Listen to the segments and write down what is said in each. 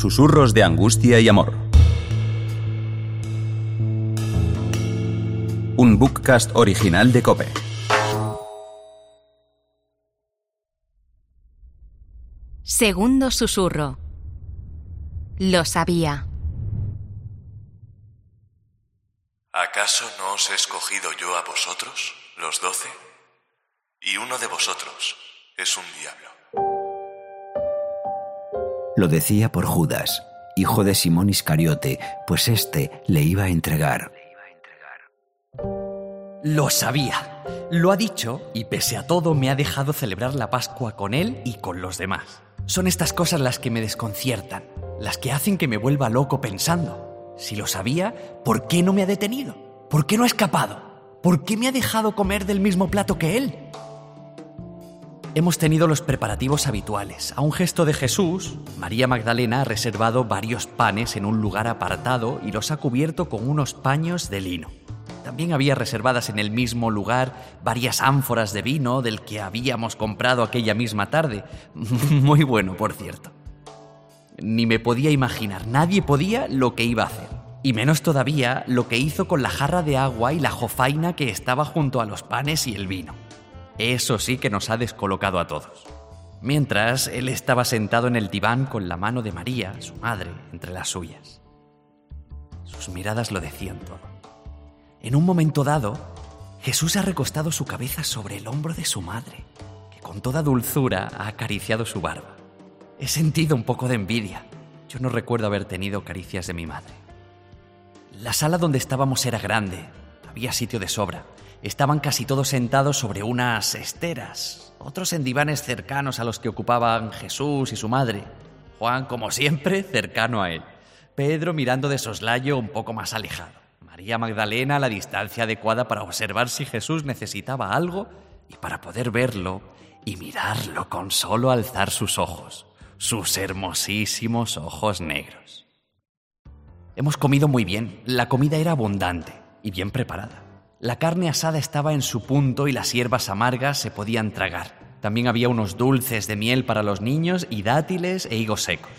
Susurros de angustia y amor. Un bookcast original de Cope. Segundo susurro. Lo sabía. ¿Acaso no os he escogido yo a vosotros, los doce? Y uno de vosotros es un diablo. Lo decía por Judas, hijo de Simón Iscariote, pues éste le iba a entregar. Lo sabía. Lo ha dicho y pese a todo me ha dejado celebrar la Pascua con él y con los demás. Son estas cosas las que me desconciertan, las que hacen que me vuelva loco pensando. Si lo sabía, ¿por qué no me ha detenido? ¿Por qué no ha escapado? ¿Por qué me ha dejado comer del mismo plato que él? Hemos tenido los preparativos habituales. A un gesto de Jesús, María Magdalena ha reservado varios panes en un lugar apartado y los ha cubierto con unos paños de lino. También había reservadas en el mismo lugar varias ánforas de vino del que habíamos comprado aquella misma tarde. Muy bueno, por cierto. Ni me podía imaginar, nadie podía lo que iba a hacer. Y menos todavía lo que hizo con la jarra de agua y la jofaina que estaba junto a los panes y el vino. Eso sí que nos ha descolocado a todos. Mientras, él estaba sentado en el diván con la mano de María, su madre, entre las suyas. Sus miradas lo decían todo. En un momento dado, Jesús ha recostado su cabeza sobre el hombro de su madre, que con toda dulzura ha acariciado su barba. He sentido un poco de envidia. Yo no recuerdo haber tenido caricias de mi madre. La sala donde estábamos era grande, había sitio de sobra. Estaban casi todos sentados sobre unas esteras, otros en divanes cercanos a los que ocupaban Jesús y su madre. Juan, como siempre, cercano a él. Pedro mirando de soslayo un poco más alejado. María Magdalena a la distancia adecuada para observar si Jesús necesitaba algo y para poder verlo y mirarlo con solo alzar sus ojos, sus hermosísimos ojos negros. Hemos comido muy bien, la comida era abundante y bien preparada. La carne asada estaba en su punto y las hierbas amargas se podían tragar. También había unos dulces de miel para los niños y dátiles e higos secos.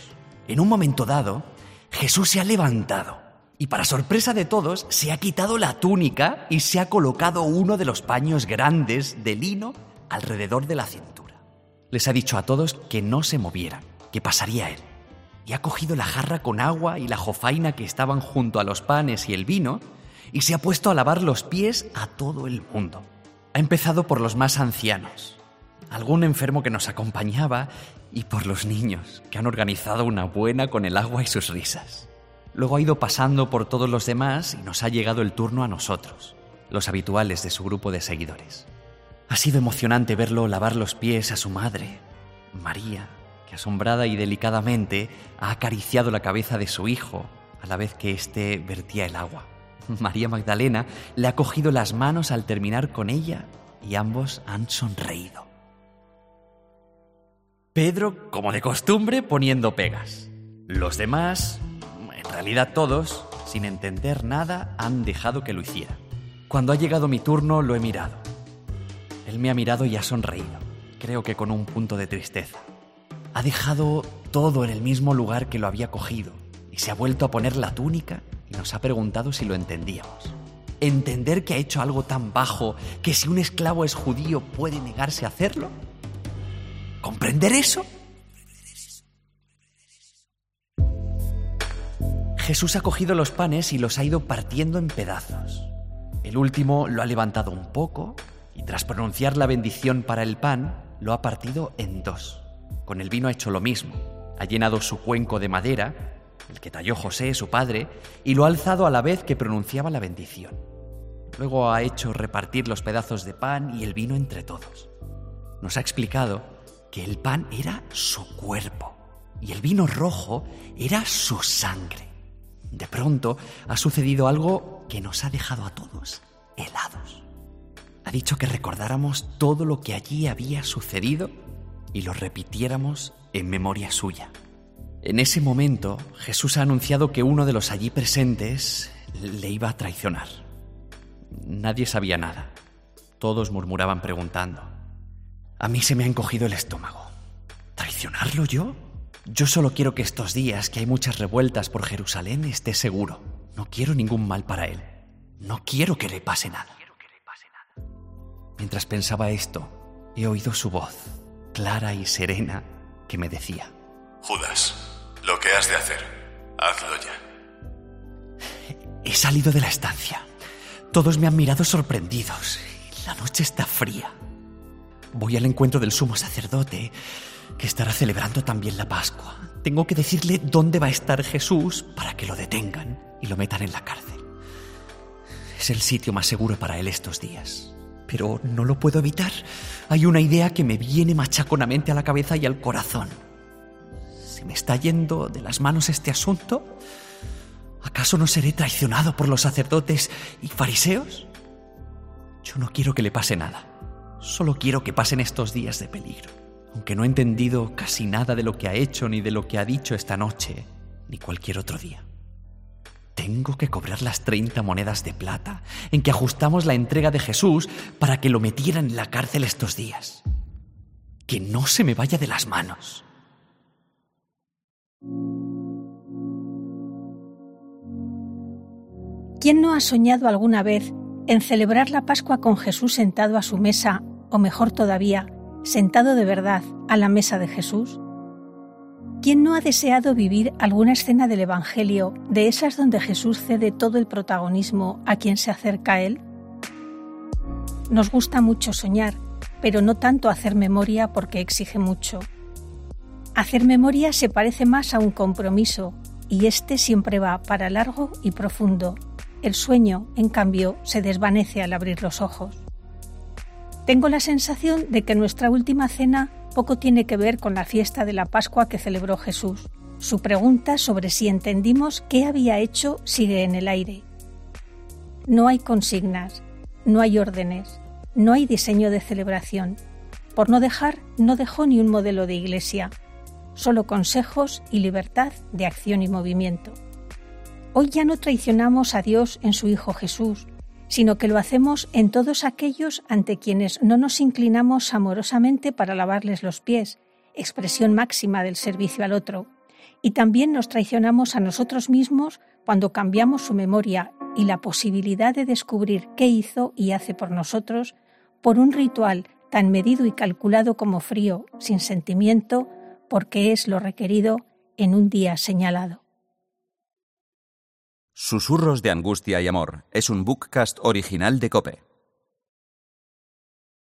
En un momento dado, Jesús se ha levantado y para sorpresa de todos se ha quitado la túnica y se ha colocado uno de los paños grandes de lino alrededor de la cintura. Les ha dicho a todos que no se movieran, que pasaría él. Y ha cogido la jarra con agua y la jofaina que estaban junto a los panes y el vino y se ha puesto a lavar los pies a todo el mundo. Ha empezado por los más ancianos, algún enfermo que nos acompañaba y por los niños, que han organizado una buena con el agua y sus risas. Luego ha ido pasando por todos los demás y nos ha llegado el turno a nosotros, los habituales de su grupo de seguidores. Ha sido emocionante verlo lavar los pies a su madre, María, que asombrada y delicadamente ha acariciado la cabeza de su hijo a la vez que éste vertía el agua. María Magdalena le ha cogido las manos al terminar con ella y ambos han sonreído. Pedro, como de costumbre, poniendo pegas. Los demás, en realidad todos, sin entender nada, han dejado que lo hiciera. Cuando ha llegado mi turno lo he mirado. Él me ha mirado y ha sonreído, creo que con un punto de tristeza. Ha dejado todo en el mismo lugar que lo había cogido y se ha vuelto a poner la túnica y nos ha preguntado si lo entendíamos. ¿Entender que ha hecho algo tan bajo que si un esclavo es judío puede negarse a hacerlo? ¿Comprender eso? Jesús ha cogido los panes y los ha ido partiendo en pedazos. El último lo ha levantado un poco y tras pronunciar la bendición para el pan, lo ha partido en dos. Con el vino ha hecho lo mismo. Ha llenado su cuenco de madera, el que talló José, su padre, y lo ha alzado a la vez que pronunciaba la bendición. Luego ha hecho repartir los pedazos de pan y el vino entre todos. Nos ha explicado que el pan era su cuerpo y el vino rojo era su sangre. De pronto ha sucedido algo que nos ha dejado a todos helados. Ha dicho que recordáramos todo lo que allí había sucedido y lo repitiéramos en memoria suya. En ese momento, Jesús ha anunciado que uno de los allí presentes le iba a traicionar. Nadie sabía nada. Todos murmuraban preguntando. A mí se me ha encogido el estómago. ¿Traicionarlo yo? Yo solo quiero que estos días, que hay muchas revueltas por Jerusalén, esté seguro. No quiero ningún mal para él. No quiero que le pase nada. Mientras pensaba esto, he oído su voz, clara y serena, que me decía, Judas, lo que has de hacer, hazlo ya. He salido de la estancia. Todos me han mirado sorprendidos. La noche está fría. Voy al encuentro del sumo sacerdote, que estará celebrando también la Pascua. Tengo que decirle dónde va a estar Jesús para que lo detengan y lo metan en la cárcel. Es el sitio más seguro para él estos días. Pero no lo puedo evitar. Hay una idea que me viene machaconamente a la cabeza y al corazón. ¿Se me está yendo de las manos este asunto? ¿Acaso no seré traicionado por los sacerdotes y fariseos? Yo no quiero que le pase nada. Solo quiero que pasen estos días de peligro. Aunque no he entendido casi nada de lo que ha hecho ni de lo que ha dicho esta noche, ni cualquier otro día. Tengo que cobrar las 30 monedas de plata en que ajustamos la entrega de Jesús para que lo metieran en la cárcel estos días. Que no se me vaya de las manos. ¿Quién no ha soñado alguna vez en celebrar la Pascua con Jesús sentado a su mesa, o mejor todavía, sentado de verdad a la mesa de Jesús? ¿Quién no ha deseado vivir alguna escena del Evangelio, de esas donde Jesús cede todo el protagonismo a quien se acerca a Él? Nos gusta mucho soñar, pero no tanto hacer memoria porque exige mucho. Hacer memoria se parece más a un compromiso, y este siempre va para largo y profundo, el sueño, en cambio, se desvanece al abrir los ojos. Tengo la sensación de que nuestra última cena poco tiene que ver con la fiesta de la Pascua que celebró Jesús. Su pregunta sobre si entendimos qué había hecho sigue en el aire. No hay consignas, no hay órdenes, no hay diseño de celebración. Por no dejar, no dejó ni un modelo de iglesia, solo consejos y libertad de acción y movimiento. Hoy ya no traicionamos a Dios en su Hijo Jesús, sino que lo hacemos en todos aquellos ante quienes no nos inclinamos amorosamente para lavarles los pies, expresión máxima del servicio al otro. Y también nos traicionamos a nosotros mismos cuando cambiamos su memoria y la posibilidad de descubrir qué hizo y hace por nosotros por un ritual tan medido y calculado como frío, sin sentimiento, porque es lo requerido en un día señalado. Susurros de Angustia y Amor es un bookcast original de Cope.